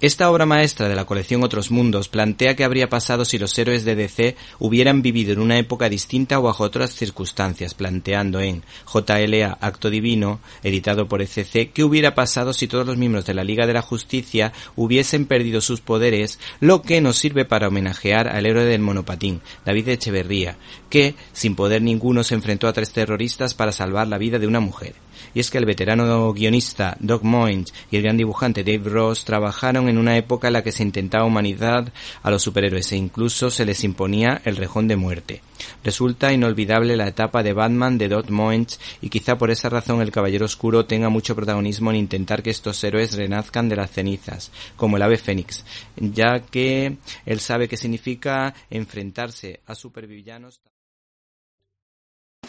Esta obra maestra de la colección Otros Mundos plantea qué habría pasado si los héroes de DC hubieran vivido en una época distinta o bajo otras circunstancias, planteando en JLA Acto Divino, editado por ECC, qué hubiera pasado si todos los miembros de la Liga de la Justicia hubiesen perdido sus poderes, lo que nos sirve para homenajear al héroe del monopatín, David Echeverría, que, sin poder ninguno, se enfrentó a tres terroristas para salvar la vida de una mujer y es que el veterano guionista Doug Moines y el gran dibujante Dave Ross trabajaron en una época en la que se intentaba humanizar a los superhéroes e incluso se les imponía el rejón de muerte. Resulta inolvidable la etapa de Batman de Doug Moines y quizá por esa razón el Caballero Oscuro tenga mucho protagonismo en intentar que estos héroes renazcan de las cenizas, como el ave fénix, ya que él sabe que significa enfrentarse a supervillanos.